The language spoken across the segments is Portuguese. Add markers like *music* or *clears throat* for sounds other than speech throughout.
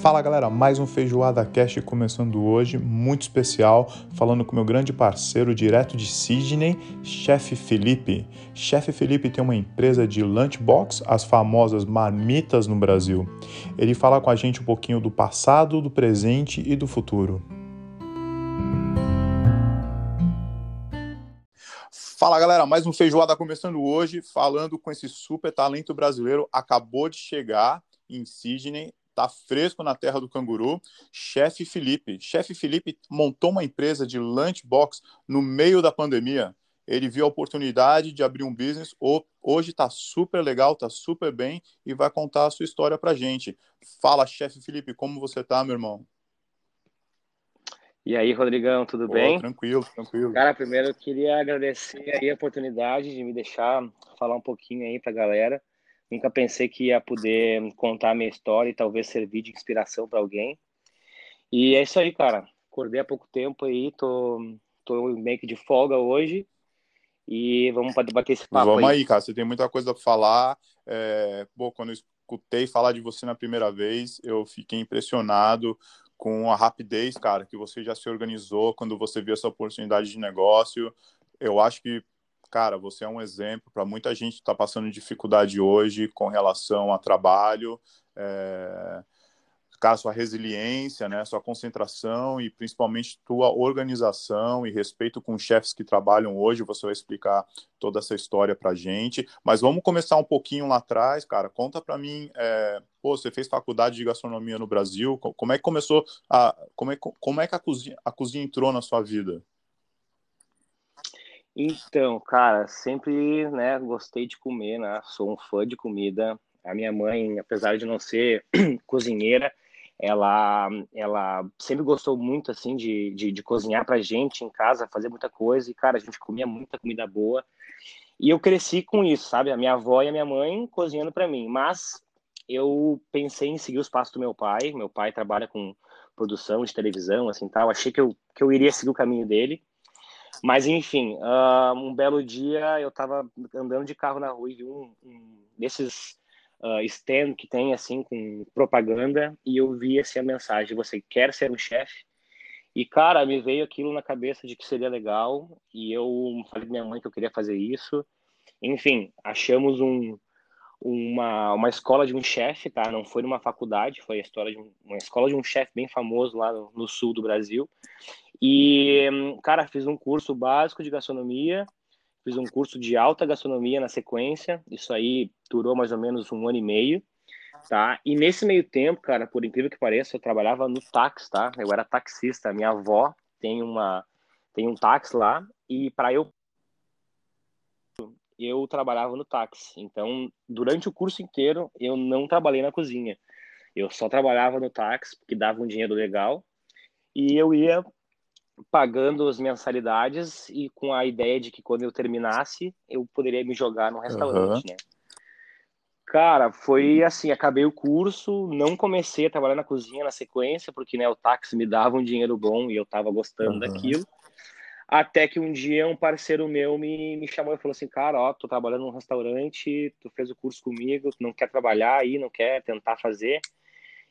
Fala galera, mais um Feijoada Cast começando hoje, muito especial, falando com meu grande parceiro direto de Sydney, Chefe Felipe. Chefe Felipe tem uma empresa de lunchbox, as famosas marmitas no Brasil. Ele fala com a gente um pouquinho do passado, do presente e do futuro. Fala galera, mais um Feijoada começando hoje, falando com esse super talento brasileiro, acabou de chegar em Sydney, tá fresco na terra do canguru, chefe Felipe. Chefe Felipe montou uma empresa de lunchbox no meio da pandemia. Ele viu a oportunidade de abrir um business, hoje tá super legal, tá super bem e vai contar a sua história pra gente. Fala, chefe Felipe, como você tá, meu irmão? E aí, Rodrigão, tudo bem? Tranquilo, tranquilo. Cara, primeiro eu queria agradecer aí a oportunidade de me deixar falar um pouquinho aí pra galera. Nunca pensei que ia poder contar a minha história e talvez servir de inspiração para alguém. E é isso aí, cara. Acordei há pouco tempo aí, tô, tô meio que de folga hoje. E vamos bater esse papo Vamos aí. aí, cara. Você tem muita coisa para falar. É... Bom, quando eu escutei falar de você na primeira vez, eu fiquei impressionado com a rapidez, cara, que você já se organizou quando você viu essa oportunidade de negócio. Eu acho que cara, você é um exemplo para muita gente que está passando dificuldade hoje com relação a trabalho, é, cara, sua resiliência, né, sua concentração e principalmente tua organização e respeito com os chefes que trabalham hoje. Você vai explicar toda essa história para gente. Mas vamos começar um pouquinho lá atrás, cara. Conta para mim, é, pô, você fez faculdade de gastronomia no Brasil? Como é que começou a, como é, como é que a cozinha, a cozinha entrou na sua vida? Então, cara, sempre, né, gostei de comer, né? Sou um fã de comida. A minha mãe, apesar de não ser *clears throat* cozinheira, ela, ela sempre gostou muito, assim, de, de, de cozinhar pra gente em casa, fazer muita coisa. E, cara, a gente comia muita comida boa. E eu cresci com isso, sabe? A minha avó e a minha mãe cozinhando para mim. Mas eu pensei em seguir os passos do meu pai. Meu pai trabalha com produção de televisão, assim, tal. Achei que eu, que eu iria seguir o caminho dele. Mas, enfim, uh, um belo dia eu estava andando de carro na rua e vi um, um desses uh, stand que tem, assim, com propaganda, e eu vi, assim, a mensagem, você quer ser um chefe? E, cara, me veio aquilo na cabeça de que seria legal, e eu falei pra minha mãe que eu queria fazer isso. Enfim, achamos um, uma, uma escola de um chefe, tá? Não foi numa faculdade, foi a história de um, uma escola de um chefe bem famoso lá no, no sul do Brasil. E, cara, fiz um curso básico de gastronomia, fiz um curso de alta gastronomia na sequência. Isso aí durou mais ou menos um ano e meio, tá? E nesse meio tempo, cara, por incrível que pareça, eu trabalhava no táxi, tá? Eu era taxista. Minha avó tem uma tem um táxi lá e para eu eu trabalhava no táxi. Então, durante o curso inteiro, eu não trabalhei na cozinha. Eu só trabalhava no táxi, porque dava um dinheiro legal. E eu ia pagando as mensalidades e com a ideia de que quando eu terminasse, eu poderia me jogar no restaurante, uhum. né? Cara, foi assim, acabei o curso, não comecei a trabalhar na cozinha na sequência, porque né, o táxi me dava um dinheiro bom e eu tava gostando uhum. daquilo. Até que um dia um parceiro meu me, me chamou e falou assim, cara, ó, tô trabalhando num restaurante, tu fez o curso comigo, tu não quer trabalhar aí, não quer tentar fazer.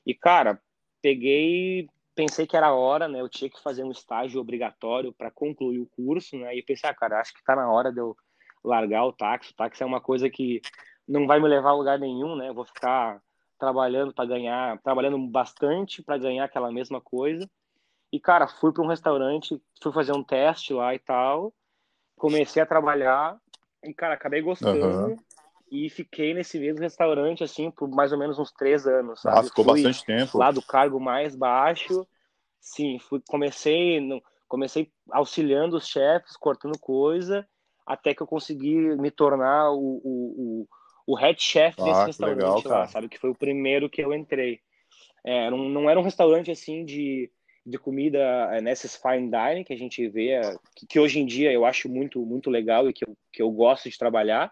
E, cara, peguei, pensei que era a hora, né? Eu tinha que fazer um estágio obrigatório para concluir o curso, né? E pensei, ah, cara, acho que está na hora de eu largar o táxi. O táxi é uma coisa que não vai me levar a lugar nenhum, né? Eu vou ficar trabalhando para ganhar, trabalhando bastante para ganhar aquela mesma coisa. E cara, fui para um restaurante, fui fazer um teste lá e tal. Comecei a trabalhar e cara, acabei gostando. Uhum e fiquei nesse mesmo restaurante assim por mais ou menos uns três anos. Sabe? Ah, ficou fui bastante tempo. Lá do cargo mais baixo, sim, fui comecei no, comecei auxiliando os chefes, cortando coisa, até que eu consegui me tornar o, o, o, o head chef ah, desse restaurante legal, lá, sabe? Que foi o primeiro que eu entrei. É, não, não era um restaurante assim de, de comida é, nesses fine dining que a gente vê, é, que, que hoje em dia eu acho muito muito legal e que eu, que eu gosto de trabalhar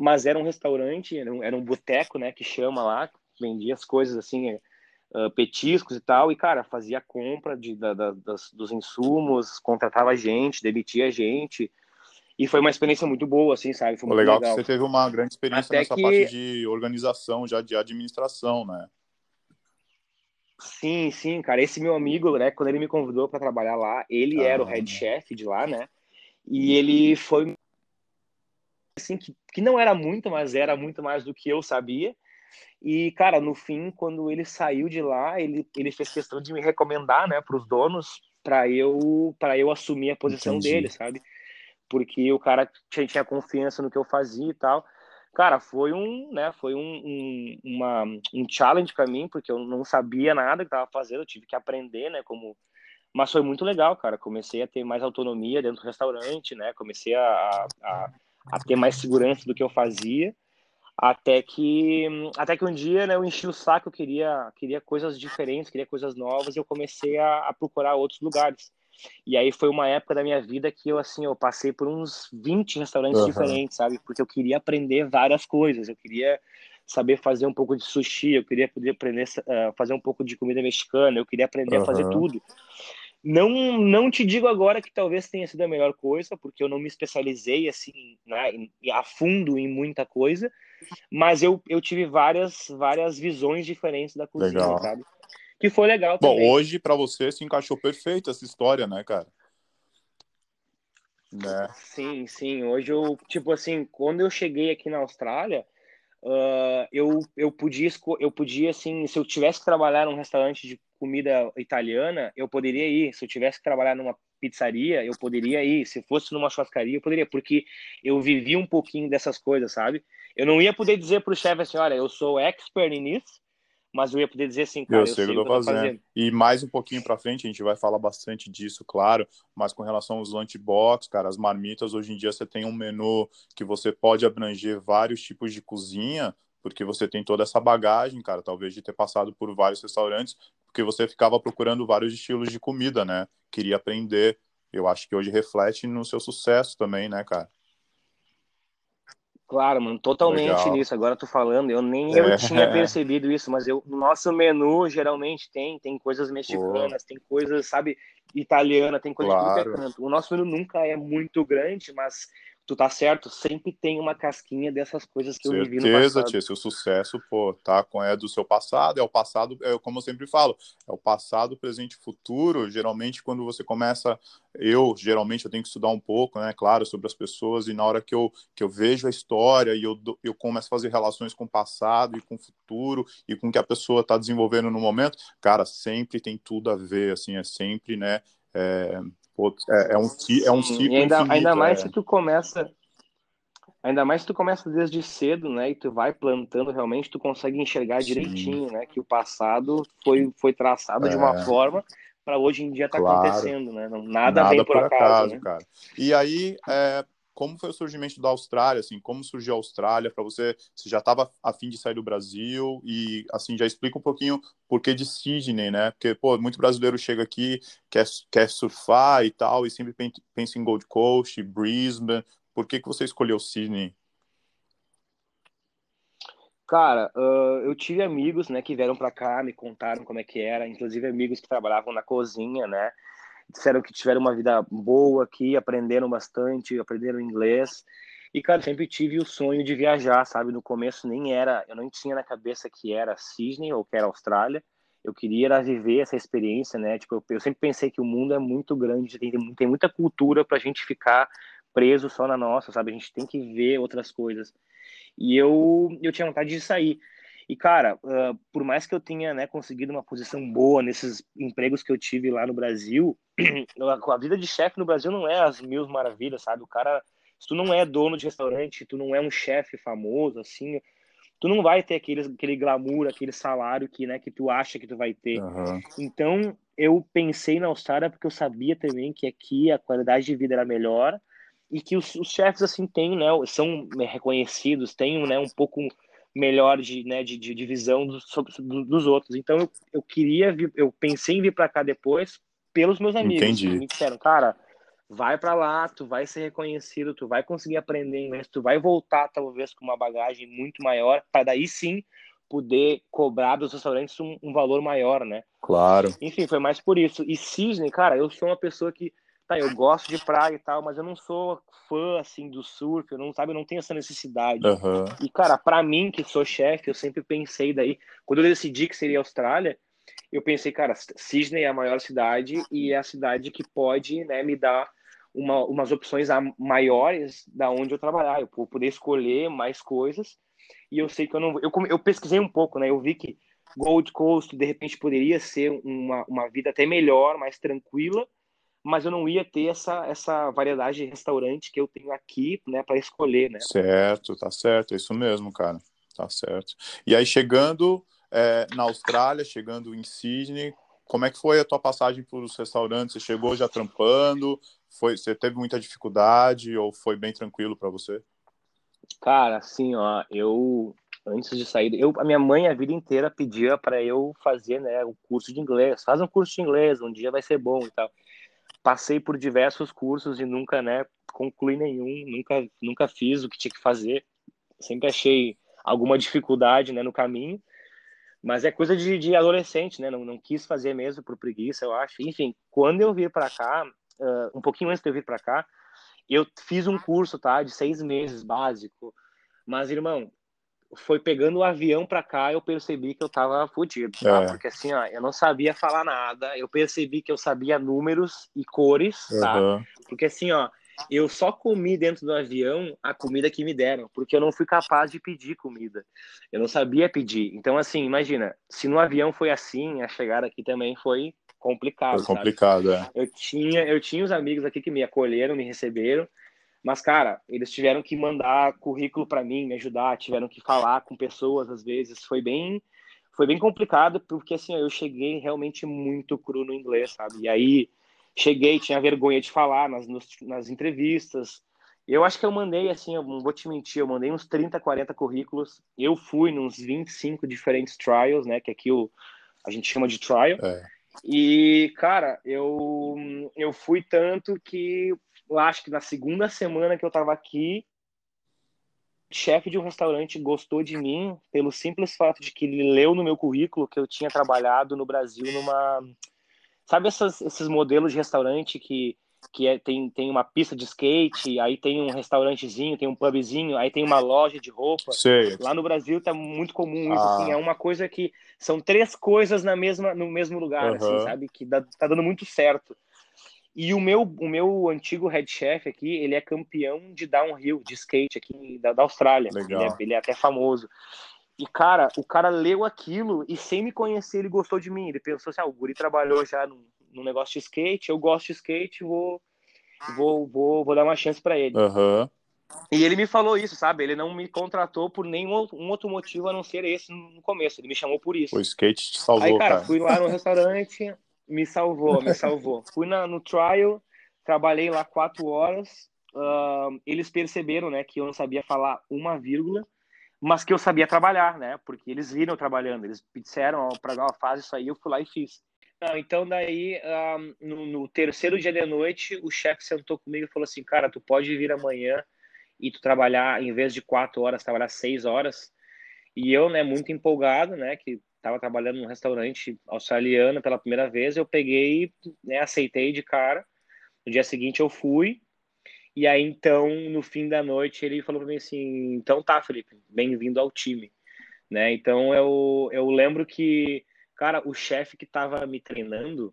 mas era um restaurante, era um, era um boteco, né, que chama lá, vendia as coisas assim, uh, petiscos e tal, e cara, fazia compra de, da, da, das, dos insumos, contratava gente, demitia gente, e foi uma experiência muito boa, assim, sabe? Foi legal, legal, que você teve uma grande experiência Até nessa que... parte de organização, já de administração, né? Sim, sim, cara. Esse meu amigo, né, quando ele me convidou para trabalhar lá, ele ah, era o head chef de lá, né? E ele foi assim que, que não era muito, mas era muito mais do que eu sabia. E, cara, no fim, quando ele saiu de lá, ele, ele fez questão de me recomendar, né, para os donos, para eu para eu assumir a posição Entendi. dele, sabe? Porque o cara tinha, tinha confiança no que eu fazia e tal. Cara, foi um, né, foi um, um, uma, um challenge para mim, porque eu não sabia nada que tava fazendo, eu tive que aprender, né, como mas foi muito legal, cara. Comecei a ter mais autonomia dentro do restaurante, né? Comecei a, a, a ter mais segurança do que eu fazia. Até que, até que um dia né, eu enchi o saco, eu queria, queria coisas diferentes, queria coisas novas, e eu comecei a, a, procurar outros lugares. E aí foi uma época da minha vida que eu, assim, eu passei por uns 20 restaurantes uhum. diferentes, sabe? Porque eu queria aprender várias coisas, eu queria saber fazer um pouco de sushi, eu queria poder aprender a uh, fazer um pouco de comida mexicana, eu queria aprender uhum. a fazer tudo. Não, não te digo agora que talvez tenha sido a melhor coisa, porque eu não me especializei assim né, a fundo em muita coisa, mas eu, eu tive várias várias visões diferentes da cozinha, legal. sabe? Que foi legal Bom, também. hoje para você se encaixou perfeito essa história, né, cara? Né? Sim, sim. Hoje eu, tipo assim, quando eu cheguei aqui na Austrália, uh, eu, eu podia, eu podia, assim, se eu tivesse que trabalhar num restaurante de comida italiana, eu poderia ir. Se eu tivesse que trabalhar numa pizzaria, eu poderia ir. Se fosse numa churrascaria, eu poderia, porque eu vivi um pouquinho dessas coisas, sabe? Eu não ia poder dizer para o chefe assim, olha, eu sou expert nisso, mas eu ia poder dizer assim, cara, eu, eu sei o que eu tô fazendo. fazendo. E mais um pouquinho para frente, a gente vai falar bastante disso, claro, mas com relação aos lunchbox, cara, as marmitas, hoje em dia você tem um menu que você pode abranger vários tipos de cozinha, porque você tem toda essa bagagem, cara, talvez de ter passado por vários restaurantes, porque você ficava procurando vários estilos de comida, né? Queria aprender. Eu acho que hoje reflete no seu sucesso também, né, cara? Claro, mano, totalmente Legal. nisso. Agora tô falando, eu nem é. eu tinha *laughs* percebido isso, mas eu, no nosso menu geralmente tem, tem coisas mexicanas, Pô. tem coisas, sabe, italiana, tem coisa claro. de tudo é canto. O nosso menu nunca é muito grande, mas tu tá certo, sempre tem uma casquinha dessas coisas que Certeza, eu vivi no passado. Certeza, tia, seu sucesso, pô, tá, é do seu passado, é o passado, é como eu sempre falo, é o passado, presente e futuro, geralmente quando você começa, eu, geralmente eu tenho que estudar um pouco, né, claro, sobre as pessoas, e na hora que eu, que eu vejo a história e eu, eu começo a fazer relações com o passado e com o futuro e com o que a pessoa tá desenvolvendo no momento, cara, sempre tem tudo a ver, assim, é sempre, né, é, é, é, um, é um ciclo. E ainda, infinito, ainda mais é. se tu começa. Ainda mais se tu começa desde cedo, né? E tu vai plantando realmente, tu consegue enxergar Sim. direitinho, né? Que o passado foi, foi traçado de uma é. forma para hoje em dia tá claro. acontecendo, né? Nada, nada vem por, por acaso, acaso né? cara. E aí, é, como foi o surgimento da Austrália, assim, como surgiu a Austrália para você? Você já estava a fim de sair do Brasil e, assim, já explica um pouquinho por que de Sydney, né? Porque, pô, muito brasileiro chega aqui, quer, quer surfar e tal, e sempre pensa em Gold Coast, Brisbane. Por que, que você escolheu Sydney? Cara, uh, eu tive amigos, né, que vieram para cá, me contaram como é que era, inclusive amigos que trabalhavam na cozinha, né? Disseram que tiveram uma vida boa aqui, aprenderam bastante, aprenderam inglês. E, cara, sempre tive o sonho de viajar, sabe? No começo nem era, eu não tinha na cabeça que era Sydney ou que era Austrália. Eu queria era viver essa experiência, né? Tipo, eu, eu sempre pensei que o mundo é muito grande, tem, tem muita cultura para a gente ficar preso só na nossa, sabe? A gente tem que ver outras coisas. E eu, eu tinha vontade de sair. E, cara, uh, por mais que eu tenha né, conseguido uma posição boa nesses empregos que eu tive lá no Brasil, *clears throat* a vida de chefe no Brasil não é as mil maravilhas, sabe? O cara, se tu não é dono de restaurante, tu não é um chefe famoso, assim, tu não vai ter aquele, aquele glamour, aquele salário que, né, que tu acha que tu vai ter. Uhum. Então, eu pensei na Austrália porque eu sabia também que aqui a qualidade de vida era melhor e que os, os chefes, assim, têm, né, são reconhecidos, têm, né, um pouco melhor de, né, de, de, de visão dos, dos outros. Então eu, eu queria vir, eu pensei em vir para cá depois pelos meus amigos. Entendi. Que me disseram, cara, vai para lá, tu vai ser reconhecido, tu vai conseguir aprender inglês, tu vai voltar talvez com uma bagagem muito maior, para daí sim poder cobrar dos restaurantes um, um, valor maior, né? Claro. Enfim, foi mais por isso. E Cisne, cara, eu sou uma pessoa que tá, eu gosto de praia e tal, mas eu não sou fã, assim, do surf, eu não, sabe, eu não tenho essa necessidade. Uhum. E, cara, para mim, que sou chefe, eu sempre pensei daí, quando eu decidi que seria Austrália, eu pensei, cara, Sydney é a maior cidade e é a cidade que pode né, me dar uma, umas opções maiores da onde eu trabalhar. Eu vou poder escolher mais coisas. E eu sei que eu não. Eu, eu pesquisei um pouco, né? Eu vi que Gold Coast de repente poderia ser uma, uma vida até melhor, mais tranquila, mas eu não ia ter essa, essa variedade de restaurante que eu tenho aqui, né, para escolher, né? Certo, tá certo, é isso mesmo, cara. Tá certo. E aí chegando é, na Austrália, chegando em Sydney, como é que foi a tua passagem por os restaurantes? Você chegou já trampando? Foi, você teve muita dificuldade ou foi bem tranquilo para você? Cara, assim, ó, eu antes de sair, eu a minha mãe a vida inteira pedia para eu fazer, né, o um curso de inglês. Faz um curso de inglês, um dia vai ser bom e tal. Passei por diversos cursos e nunca, né, concluí nenhum, nunca nunca fiz o que tinha que fazer. Sempre achei alguma dificuldade, né, no caminho. Mas é coisa de, de adolescente, né? Não, não quis fazer mesmo por preguiça, eu acho. Enfim, quando eu vir para cá, uh, um pouquinho antes de eu vir para cá, eu fiz um curso, tá? De seis meses, básico. Mas, irmão, foi pegando o avião para cá, eu percebi que eu tava fodido, tá? É. Porque assim, ó, eu não sabia falar nada, eu percebi que eu sabia números e cores, tá? Uhum. Porque assim, ó, eu só comi dentro do avião a comida que me deram, porque eu não fui capaz de pedir comida. Eu não sabia pedir. Então, assim, imagina, se no avião foi assim, a chegada aqui também foi complicado. Foi complicado, é. Eu tinha, eu tinha os amigos aqui que me acolheram, me receberam, mas, cara, eles tiveram que mandar currículo para mim, me ajudar, tiveram que falar com pessoas às vezes. Foi bem, foi bem complicado, porque assim, eu cheguei realmente muito cru no inglês, sabe? E aí cheguei, tinha vergonha de falar nas, nas entrevistas. Eu acho que eu mandei, assim, eu não vou te mentir, eu mandei uns 30, 40 currículos. Eu fui nos 25 diferentes trials, né? Que aqui o, a gente chama de trial. É. E, cara, eu, eu fui tanto que eu acho que na segunda semana que eu tava aqui, o chefe de um restaurante gostou de mim pelo simples fato de que ele leu no meu currículo que eu tinha trabalhado no Brasil numa. Sabe essas, esses modelos de restaurante que, que é, tem, tem uma pista de skate, aí tem um restaurantezinho, tem um pubzinho, aí tem uma loja de roupa. Sei. Lá no Brasil tá muito comum isso, ah. assim, é uma coisa que são três coisas na mesma, no mesmo lugar, uhum. assim, sabe? Que dá, tá dando muito certo. E o meu, o meu antigo head chef aqui, ele é campeão de downhill, de skate aqui da, da Austrália. Legal. Ele, é, ele é até famoso. E, cara, o cara leu aquilo e sem me conhecer, ele gostou de mim. Ele pensou assim, ah, o Guri trabalhou já no, no negócio de skate, eu gosto de skate, vou, vou, vou, vou dar uma chance para ele. Uhum. E ele me falou isso, sabe? Ele não me contratou por nenhum um outro motivo a não ser esse no começo. Ele me chamou por isso. O skate te salvou, Aí, cara. cara. fui lá no restaurante, me salvou, me salvou. *laughs* Fui na, no trial, trabalhei lá quatro horas. Uh, eles perceberam, né, que eu não sabia falar uma vírgula, mas que eu sabia trabalhar, né? Porque eles viram eu trabalhando. Eles disseram para uma fase isso aí, eu fui lá e fiz. Não, então daí, uh, no, no, terceiro dia de noite, o chefe sentou comigo e falou assim, cara, tu pode vir amanhã e tu trabalhar, em vez de quatro horas, trabalhar seis horas. E eu, né, muito empolgado, né, que estava trabalhando num restaurante australiano pela primeira vez, eu peguei, né, aceitei de cara. No dia seguinte eu fui, e aí então, no fim da noite, ele falou para mim assim: então tá, Felipe, bem-vindo ao time. Né? Então eu, eu lembro que, cara, o chefe que estava me treinando,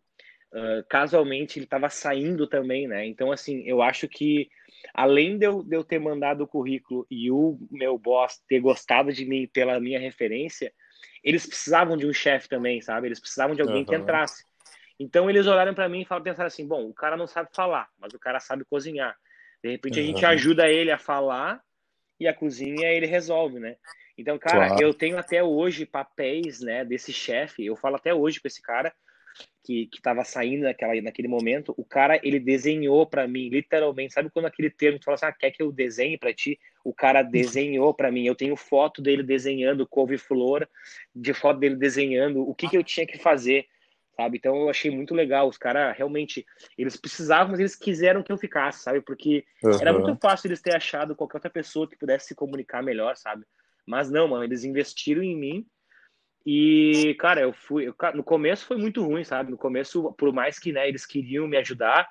uh, casualmente ele estava saindo também, né? Então, assim, eu acho que além de eu, de eu ter mandado o currículo e o meu boss ter gostado de mim pela minha referência, eles precisavam de um chefe também, sabe? Eles precisavam de alguém uhum. que entrasse. Então eles olharam para mim e pensaram assim: bom, o cara não sabe falar, mas o cara sabe cozinhar. De repente a gente ajuda ele a falar e a cozinha ele resolve, né? Então, cara, claro. eu tenho até hoje papéis, né, desse chefe. Eu falo até hoje com esse cara que, que tava saindo naquela, naquele momento, o cara, ele desenhou para mim, literalmente, sabe quando aquele termo, tu fala assim, ah, quer que eu desenhe para ti? O cara desenhou para mim, eu tenho foto dele desenhando couve-flor, de foto dele desenhando o que, que eu tinha que fazer, sabe? Então eu achei muito legal, os caras realmente, eles precisavam, mas eles quiseram que eu ficasse, sabe? Porque uhum. era muito fácil eles terem achado qualquer outra pessoa que pudesse se comunicar melhor, sabe? Mas não, mano, eles investiram em mim, e, cara, eu fui. Eu, no começo foi muito ruim, sabe? No começo, por mais que né, eles queriam me ajudar,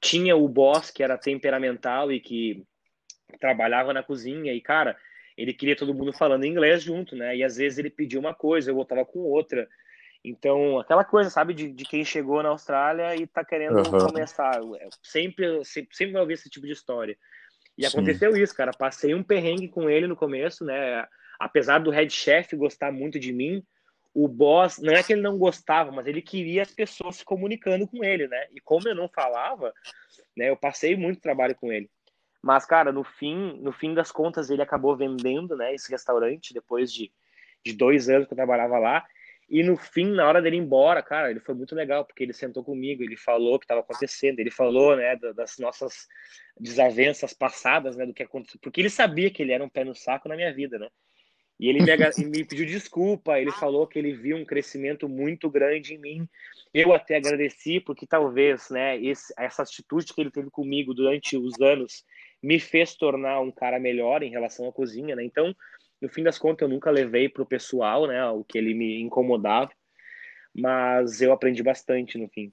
tinha o boss que era temperamental e que trabalhava na cozinha. E, cara, ele queria todo mundo falando inglês junto, né? E às vezes ele pedia uma coisa, eu voltava com outra. Então, aquela coisa, sabe, de, de quem chegou na Austrália e tá querendo uhum. começar. Sempre, sempre, sempre vai ouvir esse tipo de história. E Sim. aconteceu isso, cara. Passei um perrengue com ele no começo, né? Apesar do head chef gostar muito de mim, o boss, não é que ele não gostava, mas ele queria as pessoas se comunicando com ele, né? E como eu não falava, né, eu passei muito trabalho com ele. Mas, cara, no fim, no fim das contas, ele acabou vendendo, né, esse restaurante depois de, de dois anos que eu trabalhava lá. E no fim, na hora dele ir embora, cara, ele foi muito legal, porque ele sentou comigo, ele falou o que estava acontecendo, ele falou, né, das nossas desavenças passadas, né, do que aconteceu, porque ele sabia que ele era um pé no saco na minha vida, né? E ele me, me, pediu desculpa, ele falou que ele viu um crescimento muito grande em mim. Eu até agradeci, porque talvez né, esse, essa atitude que ele teve comigo durante os anos me fez tornar um cara melhor em relação à cozinha. Né? Então, no fim das contas, eu nunca levei para o pessoal né, o que ele me incomodava, mas eu aprendi bastante no fim.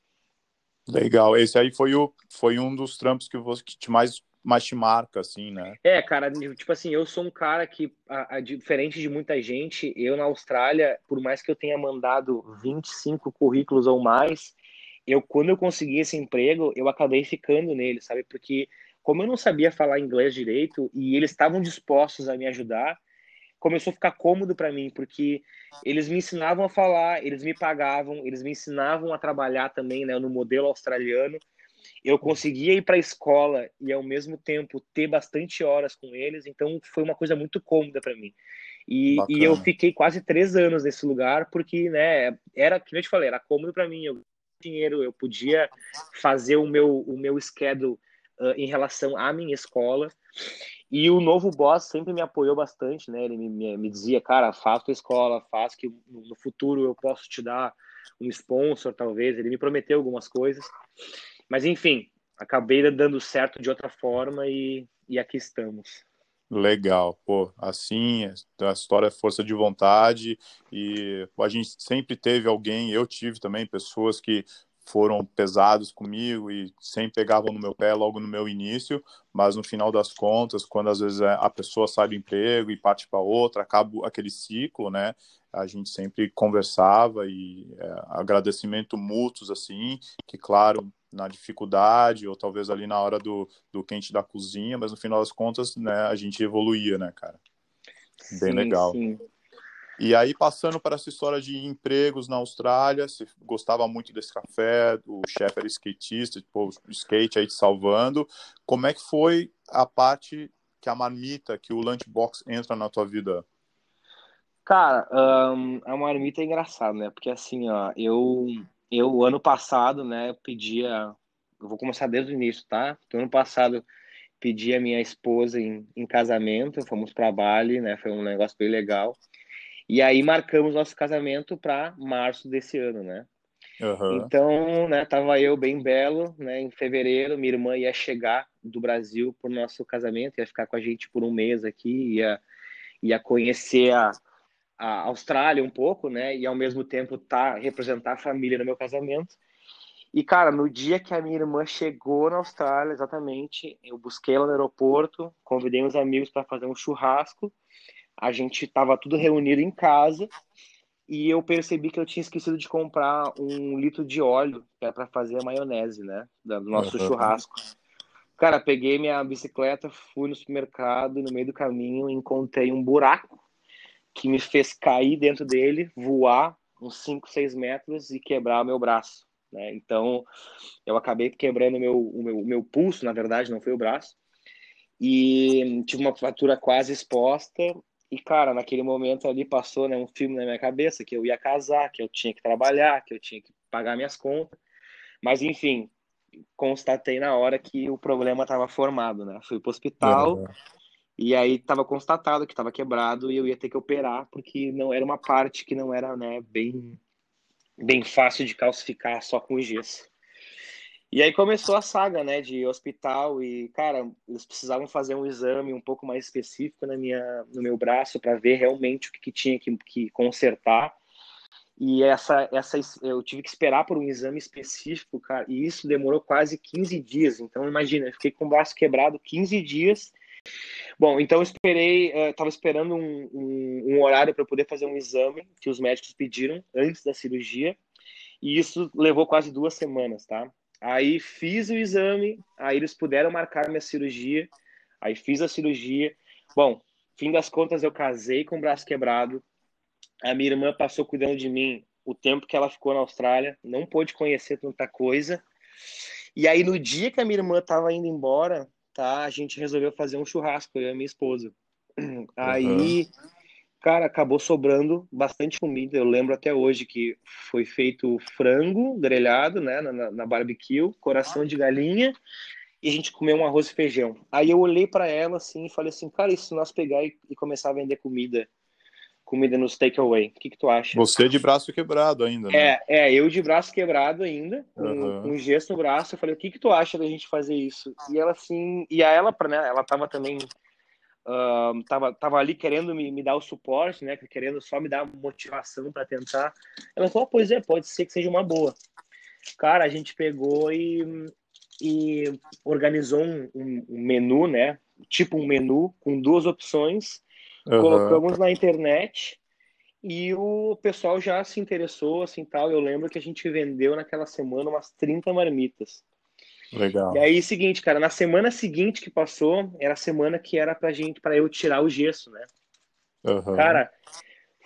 Legal, esse aí foi, o, foi um dos trampos que, você, que te mais mais te marca, assim, né? É, cara, tipo assim, eu sou um cara que, a, a, diferente de muita gente, eu na Austrália, por mais que eu tenha mandado 25 currículos ou mais, eu, quando eu consegui esse emprego, eu acabei ficando nele, sabe? Porque como eu não sabia falar inglês direito e eles estavam dispostos a me ajudar, começou a ficar cômodo para mim, porque eles me ensinavam a falar, eles me pagavam, eles me ensinavam a trabalhar também, né, no modelo australiano eu conseguia ir para a escola e ao mesmo tempo ter bastante horas com eles, então foi uma coisa muito cômoda para mim. E, e, eu fiquei quase três anos nesse lugar porque, né, era, que eu te falei, era cômodo para mim, eu dinheiro, eu podia fazer o meu, o meu schedule uh, em relação à minha escola. E o novo boss sempre me apoiou bastante, né? Ele me, me, me dizia, cara, faz tua escola, faz que no futuro eu posso te dar um sponsor, talvez. Ele me prometeu algumas coisas. Mas enfim, acabei dando certo de outra forma e, e aqui estamos. Legal, pô, assim, a história é força de vontade e a gente sempre teve alguém, eu tive também pessoas que foram pesados comigo e sempre pegavam no meu pé logo no meu início, mas no final das contas, quando às vezes a pessoa sai do emprego e parte para outra, acaba aquele ciclo, né? A gente sempre conversava e é, agradecimento mútuos assim, que claro, na dificuldade, ou talvez ali na hora do, do quente da cozinha, mas no final das contas, né, a gente evoluía, né, cara? Bem sim, legal. Sim. E aí, passando para essa história de empregos na Austrália, você gostava muito desse café, o chefe era skatista, tipo, o skate aí te salvando. Como é que foi a parte que a marmita, que o lunchbox entra na tua vida? Cara, um, a marmita é engraçado, né? Porque assim, ó, eu eu, ano passado, né, pedia. Eu vou começar desde o início, tá? Então, ano passado, pedi a minha esposa em, em casamento, fomos para Bali, né? Foi um negócio bem legal. E aí marcamos nosso casamento para março desse ano, né? Uhum. Então, né, tava eu bem belo, né? Em fevereiro, minha irmã ia chegar do Brasil pro nosso casamento, ia ficar com a gente por um mês aqui, ia, ia conhecer a, a Austrália um pouco, né? E ao mesmo tempo tá representar a família no meu casamento. E cara, no dia que a minha irmã chegou na Austrália, exatamente, eu busquei ela no aeroporto, convidei uns amigos para fazer um churrasco. A gente tava tudo reunido em casa e eu percebi que eu tinha esquecido de comprar um litro de óleo que é para fazer a maionese, né, do nosso uhum. churrasco. Cara, peguei minha bicicleta, fui no supermercado e no meio do caminho encontrei um buraco que me fez cair dentro dele, voar uns 5, 6 metros e quebrar meu braço. Né? Então, eu acabei quebrando meu, o meu, o meu pulso, na verdade, não foi o braço. E tive uma fratura quase exposta. E, cara, naquele momento ali passou né, um filme na minha cabeça que eu ia casar, que eu tinha que trabalhar, que eu tinha que pagar minhas contas. Mas, enfim, constatei na hora que o problema estava formado, né? Fui para o hospital. E aí estava constatado que estava quebrado e eu ia ter que operar porque não era uma parte que não era, né, bem bem fácil de calcificar só com gesso. E aí começou a saga, né, de hospital e, cara, eles precisavam fazer um exame um pouco mais específico na minha, no meu braço para ver realmente o que, que tinha que, que, consertar. E essa, essa, eu tive que esperar por um exame específico, cara, e isso demorou quase 15 dias. Então, imagina, eu fiquei com o braço quebrado 15 dias Bom, então eu esperei, estava uh, esperando um, um, um horário para poder fazer um exame que os médicos pediram antes da cirurgia, e isso levou quase duas semanas, tá? Aí fiz o exame, aí eles puderam marcar minha cirurgia, aí fiz a cirurgia. Bom, fim das contas eu casei com o braço quebrado. A minha irmã passou cuidando de mim o tempo que ela ficou na Austrália, não pôde conhecer tanta coisa. E aí no dia que a minha irmã estava indo embora, tá, a gente resolveu fazer um churrasco, eu e a minha esposa. *clears throat* Aí uhum cara, acabou sobrando bastante comida. Eu lembro até hoje que foi feito frango grelhado, né, na, na barbecue, coração de galinha, e a gente comeu um arroz e feijão. Aí eu olhei para ela assim e falei assim, cara, e se nós pegar e, e começar a vender comida, comida nos takeaway, o que que tu acha? Você de braço quebrado ainda, né? É, é, eu de braço quebrado ainda, com, uhum. com gesso no braço. Eu falei, o que que tu acha da gente fazer isso? E ela assim, e a ela, né, ela tava também uh, tava, tava ali querendo me, me dar o suporte, né? Querendo só me dar motivação para tentar. Ela falou, pois é, pode ser que seja uma boa. Cara, a gente pegou e, e organizou um, um, um menu, né? Tipo um menu com duas opções. Uhum. Colocamos na internet e o pessoal já se interessou, assim, tal. Eu lembro que a gente vendeu naquela semana umas 30 marmitas. Legal. E aí, seguinte, cara, na semana seguinte que passou, era a semana que era pra gente, para eu tirar o gesso, né? Uhum. Cara,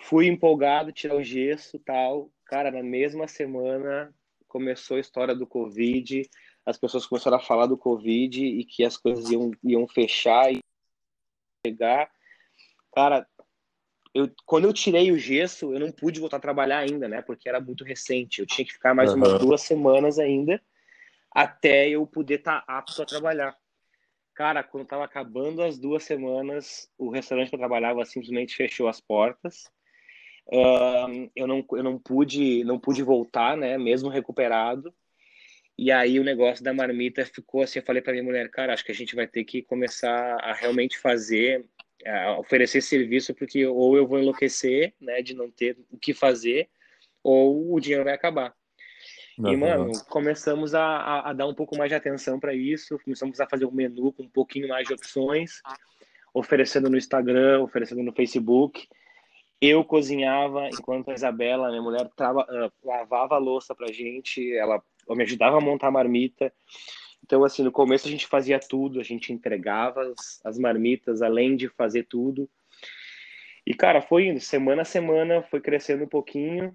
fui empolgado tirar o gesso tal. Cara, na mesma semana começou a história do Covid, as pessoas começaram a falar do Covid e que as coisas iam, iam fechar e chegar. Cara, eu, quando eu tirei o gesso, eu não pude voltar a trabalhar ainda, né? Porque era muito recente. Eu tinha que ficar mais uhum. umas duas semanas ainda até eu poder estar tá apto a trabalhar. Cara, quando estava acabando as duas semanas, o restaurante que eu trabalhava simplesmente fechou as portas. Uh, eu não eu não pude não pude voltar, né? Mesmo recuperado. E aí o negócio da marmita ficou assim. Eu falei para minha mulher, cara, acho que a gente vai ter que começar a realmente fazer, a oferecer serviço, porque ou eu vou enlouquecer, né? De não ter o que fazer, ou o dinheiro vai acabar. Uhum. E, mano, começamos a, a, a, dar um pouco mais de atenção para isso, começamos a fazer um menu com um pouquinho mais de opções, oferecendo no Instagram, oferecendo no Facebook. Eu cozinhava enquanto a Isabela, minha mulher, trava, uh, lavava a louça pra gente, ela me ajudava a montar a marmita. Então, assim, no começo a gente fazia tudo, a gente entregava as, as marmitas, além de fazer tudo. E, cara, foi indo, semana a semana, foi crescendo um pouquinho.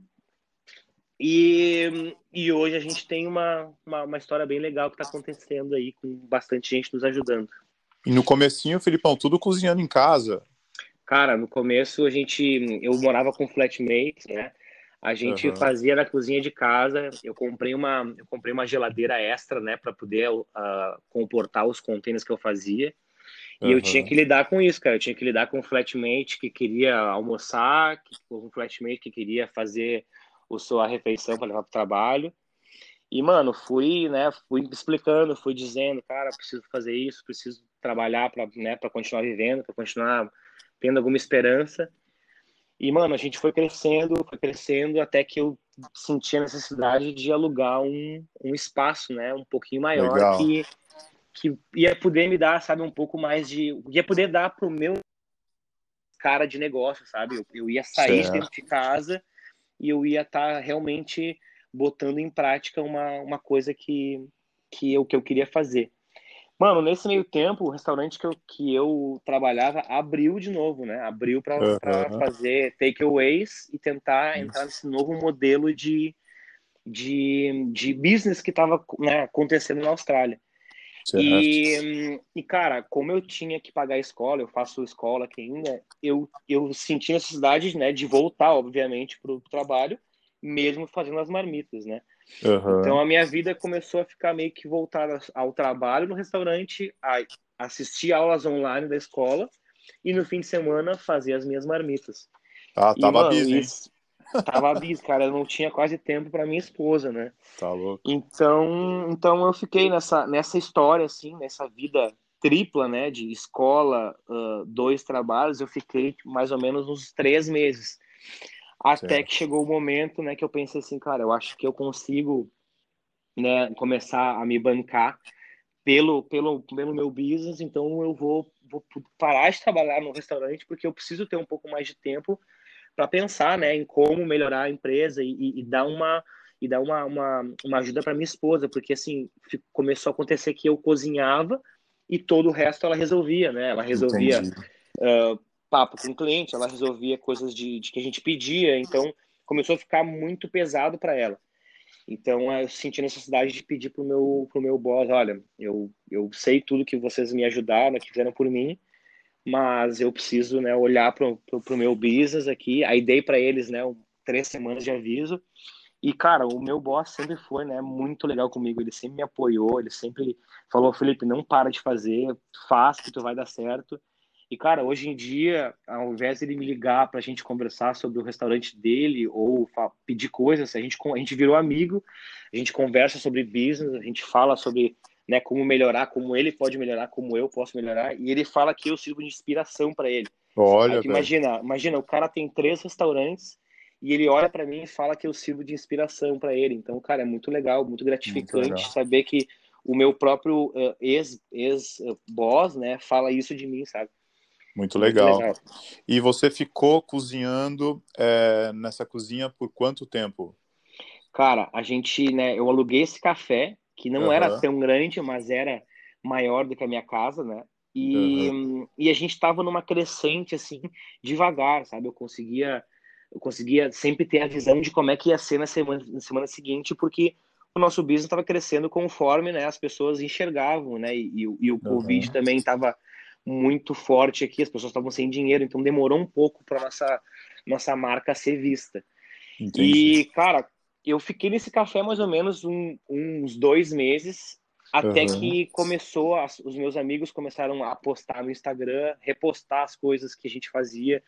E, e hoje a gente tem uma, uma, uma história bem legal que está acontecendo aí, com bastante gente nos ajudando. E no comecinho, Filipão, tudo cozinhando em casa? Cara, no começo a gente, eu morava com flatmates, né? A gente uhum. fazia na cozinha de casa. Eu comprei uma, eu comprei uma geladeira extra, né, para poder uh, comportar os contêineres que eu fazia. E uhum. eu tinha que lidar com isso, cara. Eu tinha que lidar com um flatmate que queria almoçar, com um flatmate que queria fazer o sua refeição para levar para o trabalho. E, mano, fui, né, fui explicando, fui dizendo, cara, preciso fazer isso, preciso trabalhar para né, continuar vivendo, para continuar tendo alguma esperança. E, mano, a gente foi crescendo, foi crescendo, até que eu senti a necessidade de alugar um, um espaço, né, um pouquinho maior, que, que ia poder me dar, sabe, um pouco mais de. ia poder dar pro meu cara de negócio, sabe? Eu, eu ia sair certo. dentro de casa e eu ia estar tá realmente botando em prática uma, uma coisa que, que, eu, que eu queria fazer. Mano, nesse meio tempo, o restaurante que eu, que eu trabalhava abriu de novo, né? Abriu para uhum. fazer takeaways e tentar entrar nesse novo modelo de, de, de business que estava né, acontecendo na Austrália. E, e, cara, como eu tinha que pagar a escola, eu faço escola aqui ainda, eu, eu senti necessidade, né, de voltar, obviamente, para o trabalho, mesmo fazendo as marmitas, né? Uhum. Então a minha vida começou a ficar meio que voltada ao trabalho no restaurante, a assistir aulas online da escola e no fim de semana fazer as minhas marmitas. Ah, tava e, busy, isso, Tava bis, cara, eu não tinha quase tempo para minha esposa, né? Tá louco. Então, então eu fiquei nessa, nessa história, assim, nessa vida tripla, né, de escola, uh, dois trabalhos, eu fiquei mais ou menos uns três meses. Até certo. que chegou o momento, né, que eu pensei assim, cara, eu acho que eu consigo, né, começar a me bancar pelo, pelo, pelo meu business, então eu vou vou parar de trabalhar no restaurante porque eu preciso ter um pouco mais de tempo para pensar, né, em como melhorar a empresa e, e, e dar uma e dar uma, uma, uma ajuda para minha esposa, porque assim começou a acontecer que eu cozinhava e todo o resto ela resolvia, né? Ela resolvia uh, papo com o cliente, ela resolvia coisas de, de que a gente pedia, então começou a ficar muito pesado para ela. Então eu senti necessidade de pedir pro meu pro meu boss, olha, eu eu sei tudo que vocês me ajudaram, que fizeram por mim, mas eu preciso, né, olhar pro, pro, pro meu business aqui. Aí dei para eles, né, três semanas de aviso. E cara, o meu boss sempre foi, né, muito legal comigo. Ele sempre me apoiou, ele sempre falou, Felipe, não para de fazer, faz que tu vai dar certo. E, cara, hoje em dia, ao invés de ele me ligar para a gente conversar sobre o restaurante dele ou pedir coisas, a gente, a gente virou amigo, a gente conversa sobre business, a gente fala sobre né, como melhorar, como ele pode melhorar, como eu posso melhorar, e ele fala que eu sirvo de inspiração para ele. Olha, imagina, imagina, o cara tem três restaurantes e ele olha para mim e fala que eu sirvo de inspiração para ele. Então, cara, é muito legal, muito gratificante muito legal. saber que o meu próprio uh, ex, ex boss, né, fala isso de mim, sabe? Muito legal. legal. E você ficou cozinhando é, nessa cozinha por quanto tempo? Cara, a gente, né, eu aluguei esse café, que não uhum. era tão grande, mas era maior do que a minha casa, né? E, uhum. e a gente estava numa crescente, assim, devagar, sabe? Eu conseguia, eu conseguia sempre ter a visão de como é que ia ser na semana, na semana seguinte, porque o nosso business estava crescendo conforme né, as pessoas enxergavam, né? E, e, e o Covid também estava muito forte aqui, as pessoas estavam sem dinheiro, então demorou um pouco para nossa nossa marca ser vista. Entendi. E cara, eu fiquei nesse café mais ou menos um, uns dois meses até uhum. que começou, as, os meus amigos começaram a postar no Instagram, repostar as coisas que a gente fazia,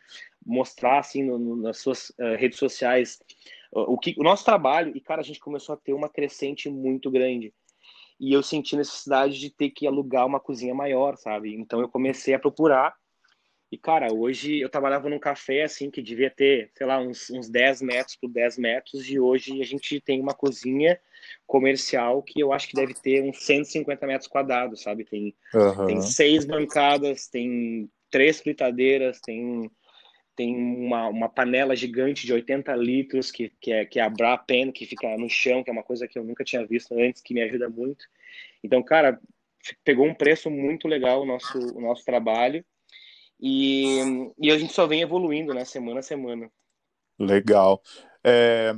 mostrar assim no, no, nas suas uh, redes sociais uh, o que o nosso trabalho e cara a gente começou a ter uma crescente muito grande e eu senti necessidade de ter que alugar uma cozinha maior, sabe? Então eu comecei a procurar. E, cara, hoje eu trabalhava num café, assim, que devia ter, sei lá, uns, uns 10 metros por 10 metros, e hoje a gente tem uma cozinha comercial que eu acho que deve ter uns 150 metros quadrados, sabe? Tem, uhum. tem seis bancadas, tem três fritadeiras, tem tem uma, uma panela gigante de 80 litros que, que, é, que é a Bra Pen, que fica no chão, que é uma coisa que eu nunca tinha visto antes, que me ajuda muito. Então, cara, pegou um preço muito legal o nosso, o nosso trabalho e, e a gente só vem evoluindo, né, semana a semana. Legal. É,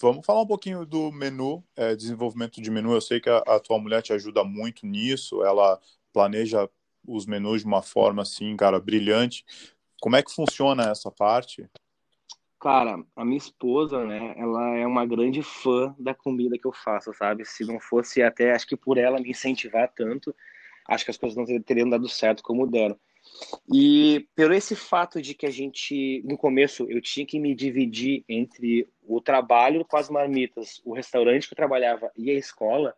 vamos falar um pouquinho do menu, é, desenvolvimento de menu. Eu sei que a, a tua mulher te ajuda muito nisso, ela planeja os menus de uma forma assim, cara, brilhante. Como é que funciona essa parte? Cara, a minha esposa, né, ela é uma grande fã da comida que eu faço, sabe? Se não fosse até, acho que por ela me incentivar tanto, acho que as coisas não teriam dado certo como deram. E pelo esse fato de que a gente, no começo, eu tinha que me dividir entre o trabalho com as marmitas, o restaurante que eu trabalhava e a escola,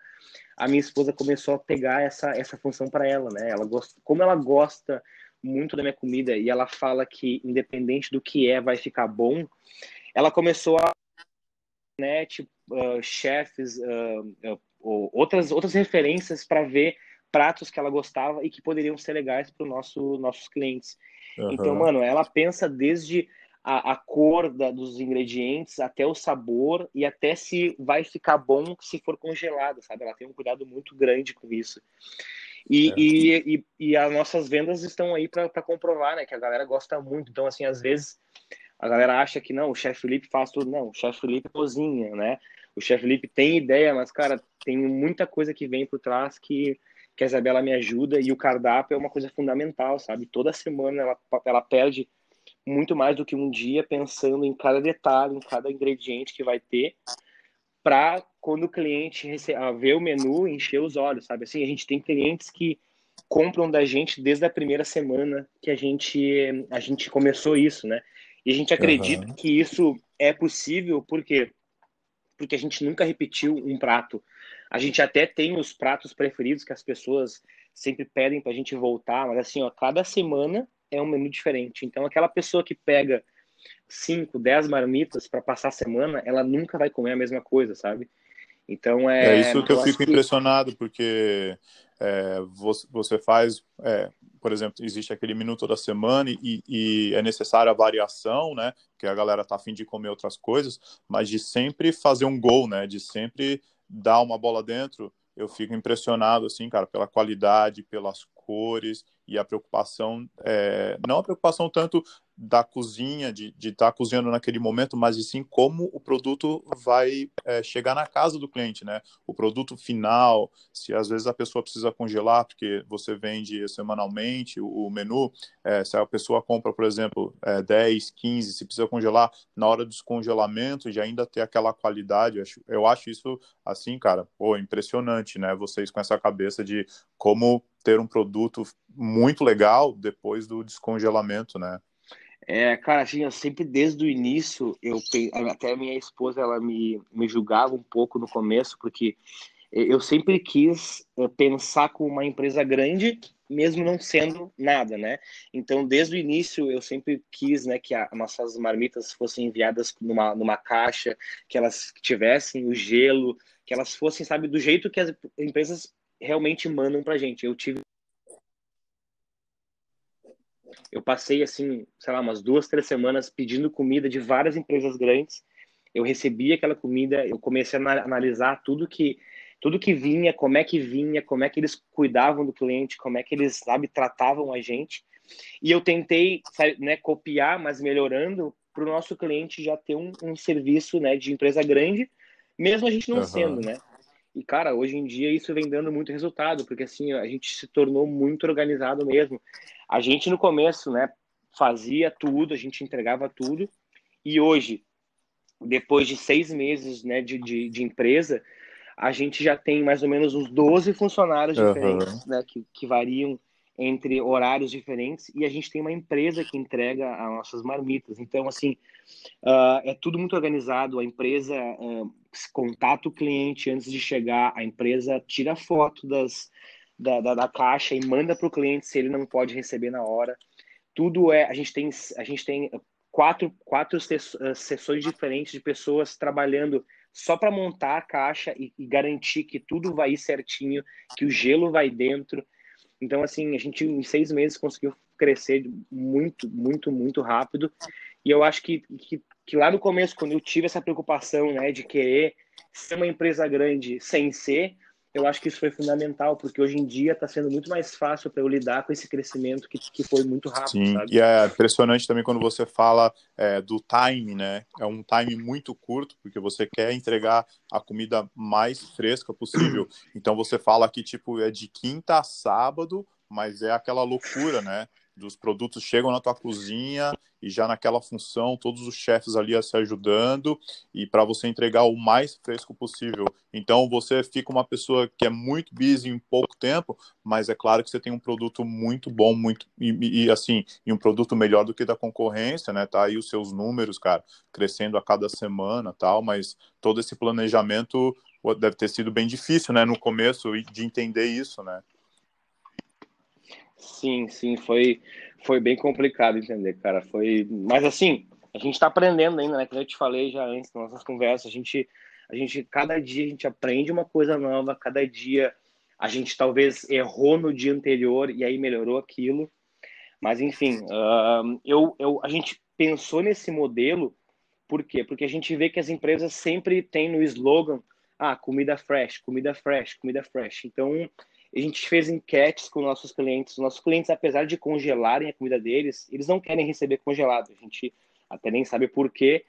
a minha esposa começou a pegar essa, essa função para ela, né? Ela gosta, como ela gosta muito da minha comida e ela fala que independente do que é vai ficar bom, ela começou a né, tipo, uh, chefes, uh, uh, outras outras referências para ver pratos que ela gostava e que poderiam ser legais para os nosso, nossos clientes. Uhum. Então, mano, ela pensa desde a, a cor da, dos ingredientes até o sabor e até se vai ficar bom se for congelado, sabe? Ela tem um cuidado muito grande com isso. E, é. e, e, e, as nossas vendas estão aí para comprovar, né? Que a galera gosta muito. Então, assim, às vezes a galera acha que não, o chefe Felipe faz tudo. Não, o chefe Felipe cozinha, né? O chefe Felipe tem ideia, mas, cara, tem muita coisa que vem por trás que, que a Isabela me ajuda e o cardápio é uma coisa fundamental, sabe? Toda semana ela, ela perde muito mais do que um dia pensando em cada detalhe, em cada ingrediente que vai ter para quando o cliente ah, vê o menu encher os olhos, sabe? Assim, a gente tem clientes que compram da gente desde a primeira semana que a gente a gente começou isso, né? E a gente acredita uhum. que isso é possível porque porque a gente nunca repetiu um prato. A gente até tem os pratos preferidos que as pessoas sempre pedem para a gente voltar, mas assim, ó, cada semana é um menu diferente. Então, aquela pessoa que pega 5, 10 marmitas para passar a semana, ela nunca vai comer a mesma coisa, sabe? Então é. É isso que eu fico que... impressionado, porque é, você, faz, é, por exemplo, existe aquele minuto da semana e, e, é necessária a variação, né? Que a galera tá afim de comer outras coisas, mas de sempre fazer um gol, né? De sempre dar uma bola dentro, eu fico impressionado, assim, cara, pela qualidade, pelas cores e a preocupação, é, não a preocupação tanto da cozinha, de estar tá cozinhando naquele momento, mas sim como o produto vai é, chegar na casa do cliente, né? O produto final, se às vezes a pessoa precisa congelar, porque você vende semanalmente o, o menu, é, se a pessoa compra, por exemplo, é, 10, 15, se precisa congelar, na hora do descongelamento de ainda ter aquela qualidade, eu acho, eu acho isso, assim, cara, pô, impressionante, né? Vocês com essa cabeça de como ter um produto muito legal depois do descongelamento, né? É, cara, assim, eu sempre desde o início, eu até a minha esposa ela me, me julgava um pouco no começo, porque eu sempre quis eh, pensar com uma empresa grande, mesmo não sendo nada, né? Então, desde o início, eu sempre quis, né, que as nossas marmitas fossem enviadas numa, numa caixa, que elas tivessem o gelo, que elas fossem, sabe, do jeito que as empresas realmente mandam pra gente. Eu tive eu passei, assim, sei lá, umas duas, três semanas pedindo comida de várias empresas grandes. Eu recebia aquela comida, eu comecei a analisar tudo que tudo que vinha, como é que vinha, como é que eles cuidavam do cliente, como é que eles, sabe, tratavam a gente. E eu tentei, sabe, né, copiar, mas melhorando para o nosso cliente já ter um, um, serviço, né, de empresa grande, mesmo a gente não uhum. sendo, né? E, cara, hoje em dia isso vem dando muito resultado, porque, assim, a gente se tornou muito organizado mesmo. A gente, no começo, né, fazia tudo, a gente entregava tudo, e hoje, depois de seis meses, né, de, de, de empresa, a gente já tem mais ou menos uns 12 funcionários diferentes, uhum. né, que, que variam entre horários diferentes e a gente tem uma empresa que entrega as nossas marmitas. Então, assim, uh, é tudo muito organizado. A empresa uh, contata o cliente antes de chegar, a empresa tira foto das, da, da, da caixa e manda para o cliente se ele não pode receber na hora. Tudo é. A gente tem, a gente tem quatro, quatro ah, sessões diferentes de pessoas trabalhando só para montar a caixa e, e garantir que tudo vai certinho, que o gelo vai dentro então, assim, a gente em seis meses conseguiu crescer muito, muito, muito rápido. E eu acho que, que, que, lá no começo, quando eu tive essa preocupação né, de querer ser uma empresa grande sem ser, eu acho que isso foi fundamental, porque hoje em dia está sendo muito mais fácil para eu lidar com esse crescimento que, que foi muito rápido. Sim, sabe? e é impressionante também quando você fala é, do time, né? É um time muito curto, porque você quer entregar a comida mais fresca possível. Então você fala que, tipo, é de quinta a sábado, mas é aquela loucura, né? Dos produtos chegam na tua cozinha e já naquela função, todos os chefes ali se ajudando e para você entregar o mais fresco possível. Então você fica uma pessoa que é muito busy em pouco tempo, mas é claro que você tem um produto muito bom, muito e, e assim, e um produto melhor do que da concorrência, né? Tá aí os seus números, cara, crescendo a cada semana, tal, mas todo esse planejamento deve ter sido bem difícil, né, no começo de entender isso, né? Sim, sim, foi, foi bem complicado entender, cara. Foi, mas assim, a gente está aprendendo ainda, né? Como eu te falei já antes nas nossas conversas, a gente, a gente, cada dia a gente aprende uma coisa nova, cada dia a gente talvez errou no dia anterior e aí melhorou aquilo. Mas enfim, uh, eu, eu, a gente pensou nesse modelo, por quê? Porque a gente vê que as empresas sempre têm no slogan, ah, comida fresh, comida fresh, comida fresh. Então, a gente fez enquetes com nossos clientes. Nossos clientes, apesar de congelarem a comida deles, eles não querem receber congelado. A gente até nem sabe por quê.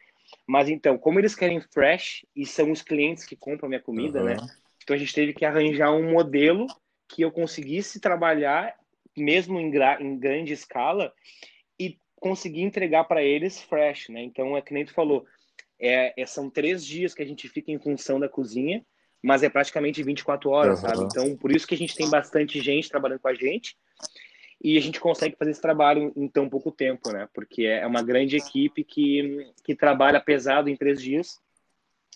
Mas então, como eles querem fresh e são os clientes que compram minha comida, uhum. né? Então a gente teve que arranjar um modelo que eu conseguisse trabalhar mesmo em, em grande escala e conseguir entregar para eles fresh, né? Então é que nem tu falou, é, é, são três dias que a gente fica em função da cozinha mas é praticamente 24 horas, uhum. sabe? Então, por isso que a gente tem bastante gente trabalhando com a gente e a gente consegue fazer esse trabalho em tão pouco tempo, né? Porque é uma grande equipe que, que trabalha pesado em três dias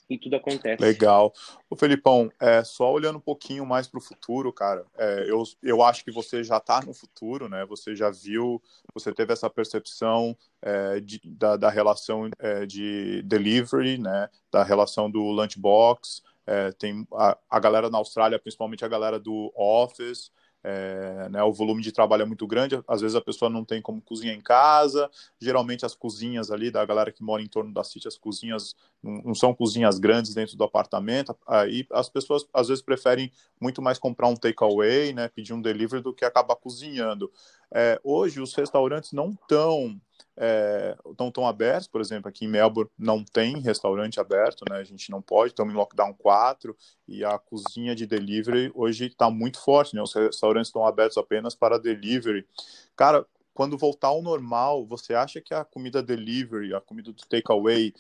e tudo acontece. Legal. O Felipão, é, só olhando um pouquinho mais para o futuro, cara, é, eu, eu acho que você já está no futuro, né? Você já viu, você teve essa percepção é, de, da, da relação é, de delivery, né? Da relação do lunchbox, é, tem a, a galera na Austrália, principalmente a galera do Office, é, né, o volume de trabalho é muito grande, às vezes a pessoa não tem como cozinhar em casa, geralmente as cozinhas ali da galera que mora em torno da City, as cozinhas não, não são cozinhas grandes dentro do apartamento, aí as pessoas às vezes preferem muito mais comprar um takeaway, né, pedir um delivery do que acabar cozinhando. É, hoje os restaurantes não estão é, não estão abertos, por exemplo, aqui em Melbourne não tem restaurante aberto, né? A gente não pode, estamos em lockdown 4 e a cozinha de delivery hoje está muito forte, né? Os restaurantes estão abertos apenas para delivery. Cara, quando voltar ao normal, você acha que a comida delivery, a comida do takeaway,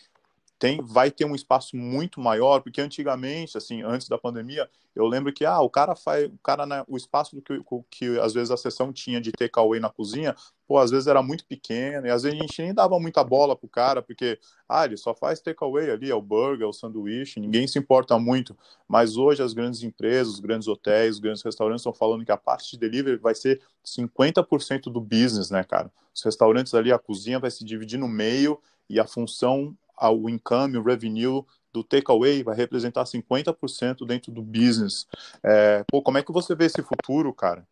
tem, vai ter um espaço muito maior, porque antigamente, assim, antes da pandemia, eu lembro que ah, o cara faz, o cara né, o espaço do que, que às vezes a sessão tinha de takeaway na cozinha, pô, às vezes era muito pequeno, e às vezes a gente nem dava muita bola pro cara, porque ah, ele só faz takeaway ali, é o burger, é o sanduíche, ninguém se importa muito. Mas hoje as grandes empresas, os grandes hotéis, os grandes restaurantes estão falando que a parte de delivery vai ser 50% do business, né, cara? Os restaurantes ali, a cozinha vai se dividir no meio e a função o income, o revenue do takeaway vai representar 50% dentro do business. É, pô, como é que você vê esse futuro, cara?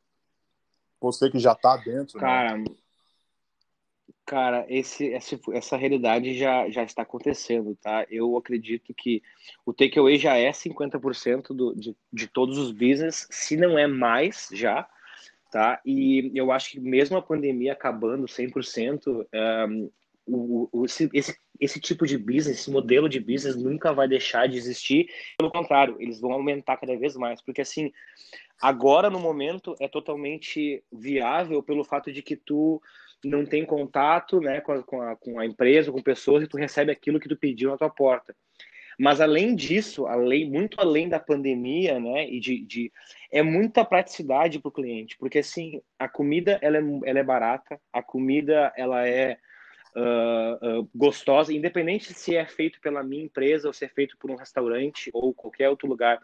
Você que já está dentro. Cara, né? cara esse, essa realidade já, já está acontecendo, tá? Eu acredito que o takeaway já é 50% do, de, de todos os business, se não é mais já, tá? E eu acho que mesmo a pandemia acabando 100%, um, o, o, esse, esse tipo de business, esse modelo de business nunca vai deixar de existir. Pelo contrário, eles vão aumentar cada vez mais, porque assim, agora no momento é totalmente viável pelo fato de que tu não tem contato, né, com a, com a, com a empresa, com pessoas e tu recebe aquilo que tu pediu na tua porta. Mas além disso, além, muito além da pandemia, né, e de, de é muita praticidade para o cliente, porque assim a comida ela é, ela é barata, a comida ela é uh, uh, gostosa, independente se é feito pela minha empresa ou se é feito por um restaurante ou qualquer outro lugar.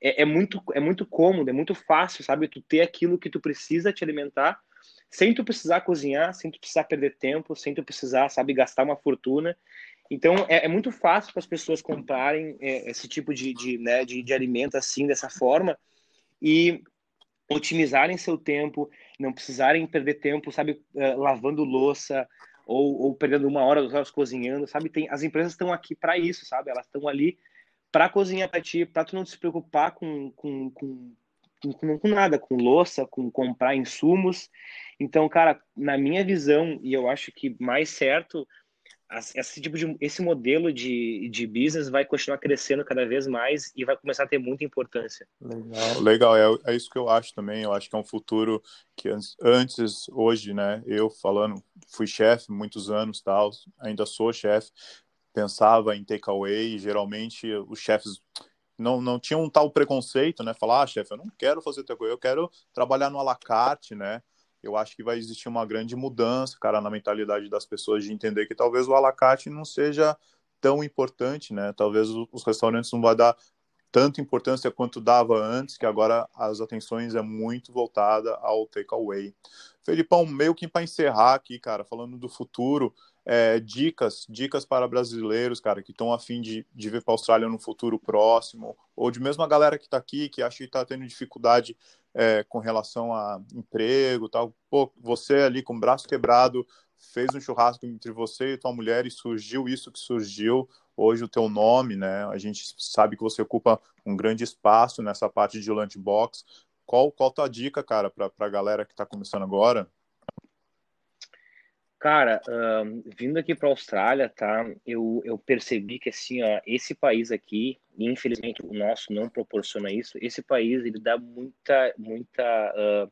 É, é, muito, é muito cômodo, é muito fácil, sabe? Tu ter aquilo que tu precisa te alimentar sem tu precisar cozinhar, sem tu precisar perder tempo, sem tu precisar, sabe, gastar uma fortuna. Então, é, é muito fácil para as pessoas comprarem é, esse tipo de, de, né, de, de alimento assim, dessa forma, e otimizarem seu tempo, não precisarem perder tempo, sabe, uh, lavando louça, ou, ou perdendo uma hora, duas horas cozinhando, sabe? Tem, as empresas estão aqui para isso, sabe? Elas estão ali para cozinhar para ti, para tu não se preocupar com, com, com, com, com nada, com louça, com comprar insumos. Então, cara, na minha visão, e eu acho que mais certo, esse tipo de esse modelo de, de business vai continuar crescendo cada vez mais e vai começar a ter muita importância. Legal, legal é, é isso que eu acho também. Eu acho que é um futuro que antes, hoje, né? Eu falando, fui chefe muitos anos, tal, ainda sou chefe. Pensava em takeaway. Geralmente os chefes não, não tinham um tal preconceito, né? Falar, ah, chefe, eu não quero fazer takeaway, eu quero trabalhar no alacarte, né? Eu acho que vai existir uma grande mudança, cara, na mentalidade das pessoas de entender que talvez o alacate não seja tão importante, né? Talvez os restaurantes não vão dar tanta importância quanto dava antes, que agora as atenções é muito voltada ao takeaway. Felipão, meio que para encerrar aqui, cara, falando do futuro, é, dicas, dicas para brasileiros, cara, que estão afim de, de vir para a Austrália no futuro próximo, ou de mesmo a galera que está aqui, que acha que está tendo dificuldade é, com relação a emprego tal. Pô, você ali com o braço quebrado fez um churrasco entre você e tua mulher e surgiu isso que surgiu hoje o teu nome, né? A gente sabe que você ocupa um grande espaço nessa parte de lunchbox. Qual qual tua dica, cara, para a galera que está começando agora? Cara, vindo aqui para a Austrália, tá? Eu, eu percebi que assim, ó, esse país aqui, infelizmente o nosso não proporciona isso. Esse país ele dá muita, muita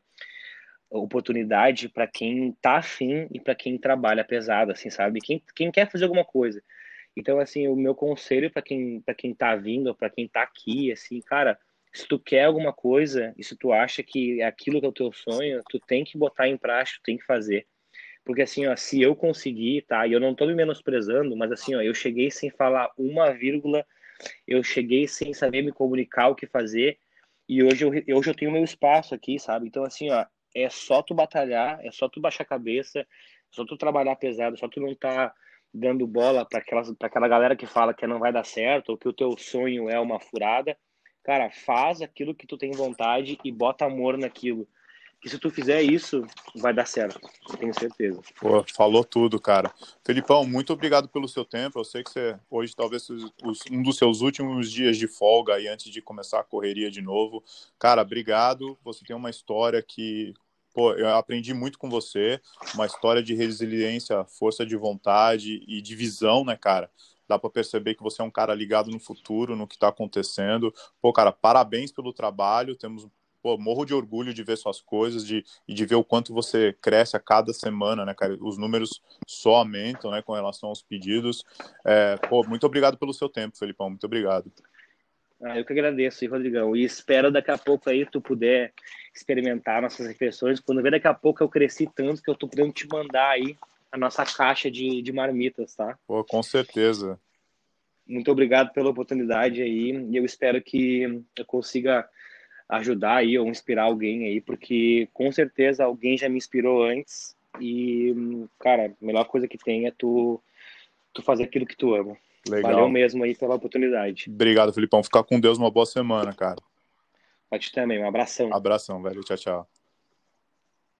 uh, oportunidade para quem tá afim e para quem trabalha pesado, assim, sabe? Quem, quem quer fazer alguma coisa. Então, assim, o meu conselho para quem para quem tá vindo, para quem tá aqui, assim, cara, se tu quer alguma coisa e se tu acha que é aquilo que é o teu sonho, tu tem que botar em prática, tu tem que fazer porque assim, ó, se eu conseguir, tá? E eu não tô me menosprezando, mas assim, ó, eu cheguei sem falar uma vírgula, eu cheguei sem saber me comunicar o que fazer, e hoje eu, hoje eu tenho meu espaço aqui, sabe? Então, assim, ó, é só tu batalhar, é só tu baixar a cabeça, é só tu trabalhar pesado, é só tu não tá dando bola para aquela galera que fala que não vai dar certo ou que o teu sonho é uma furada. Cara, faz aquilo que tu tem vontade e bota amor naquilo que se tu fizer isso, vai dar certo, tenho certeza. Pô, falou tudo, cara. Felipão, muito obrigado pelo seu tempo. Eu sei que você hoje talvez um dos seus últimos dias de folga aí antes de começar a correria de novo. Cara, obrigado. Você tem uma história que pô, eu aprendi muito com você, uma história de resiliência, força de vontade e de visão, né, cara? Dá para perceber que você é um cara ligado no futuro, no que está acontecendo. Pô, cara, parabéns pelo trabalho. Temos pô, morro de orgulho de ver suas coisas de, e de ver o quanto você cresce a cada semana, né, cara? Os números só aumentam, né, com relação aos pedidos. É, pô, muito obrigado pelo seu tempo, Felipão, muito obrigado. Ah, eu que agradeço, Rodrigão. E espero daqui a pouco aí tu puder experimentar nossas refeições. Quando ver daqui a pouco eu cresci tanto que eu tô podendo te mandar aí a nossa caixa de, de marmitas, tá? Pô, com certeza. Muito obrigado pela oportunidade aí. E eu espero que eu consiga ajudar aí ou inspirar alguém aí, porque com certeza alguém já me inspirou antes e, cara, a melhor coisa que tem é tu, tu fazer aquilo que tu ama. Legal. Valeu mesmo aí pela oportunidade. Obrigado, Filipão. Ficar com Deus uma boa semana, cara. Pra ti também, um abração. Abração, velho. Tchau, tchau.